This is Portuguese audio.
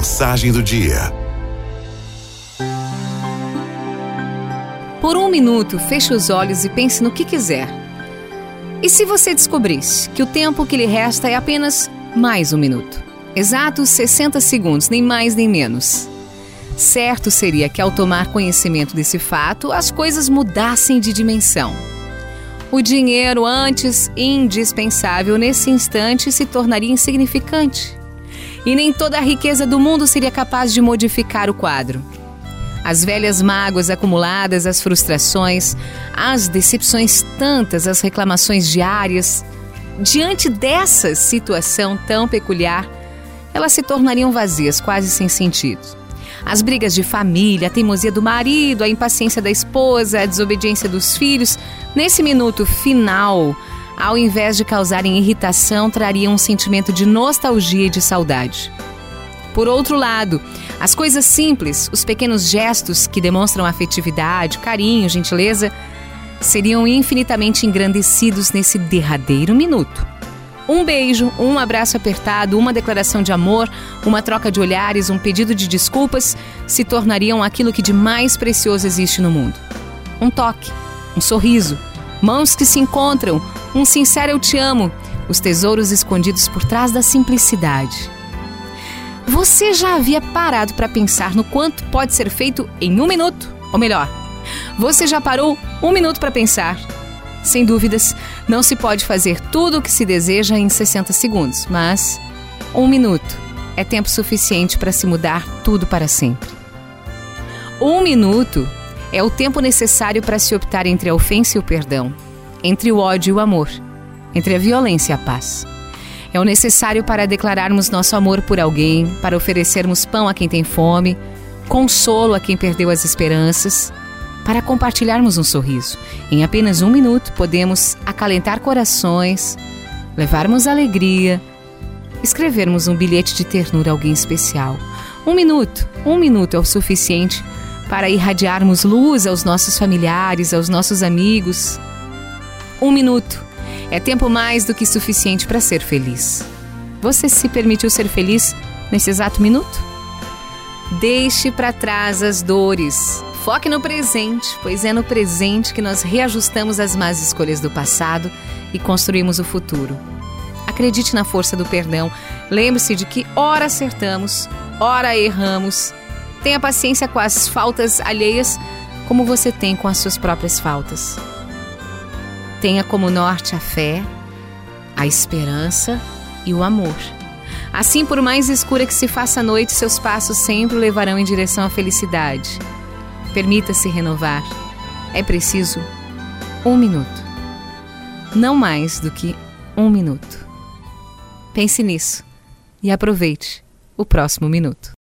Mensagem do dia. Por um minuto, feche os olhos e pense no que quiser. E se você descobrisse que o tempo que lhe resta é apenas mais um minuto? Exatos 60 segundos, nem mais nem menos. Certo seria que, ao tomar conhecimento desse fato, as coisas mudassem de dimensão. O dinheiro, antes indispensável, nesse instante se tornaria insignificante. E nem toda a riqueza do mundo seria capaz de modificar o quadro. As velhas mágoas acumuladas, as frustrações, as decepções tantas, as reclamações diárias. Diante dessa situação tão peculiar, elas se tornariam vazias, quase sem sentido. As brigas de família, a teimosia do marido, a impaciência da esposa, a desobediência dos filhos, nesse minuto final, ao invés de causarem irritação, trariam um sentimento de nostalgia e de saudade. Por outro lado, as coisas simples, os pequenos gestos que demonstram afetividade, carinho, gentileza, seriam infinitamente engrandecidos nesse derradeiro minuto. Um beijo, um abraço apertado, uma declaração de amor, uma troca de olhares, um pedido de desculpas se tornariam aquilo que de mais precioso existe no mundo. Um toque, um sorriso, mãos que se encontram, um sincero eu te amo, os tesouros escondidos por trás da simplicidade. Você já havia parado para pensar no quanto pode ser feito em um minuto? Ou melhor, você já parou um minuto para pensar? Sem dúvidas, não se pode fazer tudo o que se deseja em 60 segundos, mas um minuto é tempo suficiente para se mudar tudo para sempre. Um minuto é o tempo necessário para se optar entre a ofensa e o perdão, entre o ódio e o amor, entre a violência e a paz. É o necessário para declararmos nosso amor por alguém, para oferecermos pão a quem tem fome, consolo a quem perdeu as esperanças, para compartilharmos um sorriso. Em apenas um minuto podemos acalentar corações, levarmos alegria, escrevermos um bilhete de ternura a alguém especial. Um minuto, um minuto é o suficiente para irradiarmos luz aos nossos familiares, aos nossos amigos. Um minuto é tempo mais do que suficiente para ser feliz. Você se permitiu ser feliz nesse exato minuto? Deixe para trás as dores. Foque no presente, pois é no presente que nós reajustamos as más escolhas do passado e construímos o futuro. Acredite na força do perdão. Lembre-se de que ora acertamos, ora erramos. Tenha paciência com as faltas alheias, como você tem com as suas próprias faltas. Tenha como norte a fé, a esperança e o amor. Assim, por mais escura que se faça a noite, seus passos sempre levarão em direção à felicidade. Permita-se renovar. É preciso um minuto. Não mais do que um minuto. Pense nisso e aproveite o próximo minuto.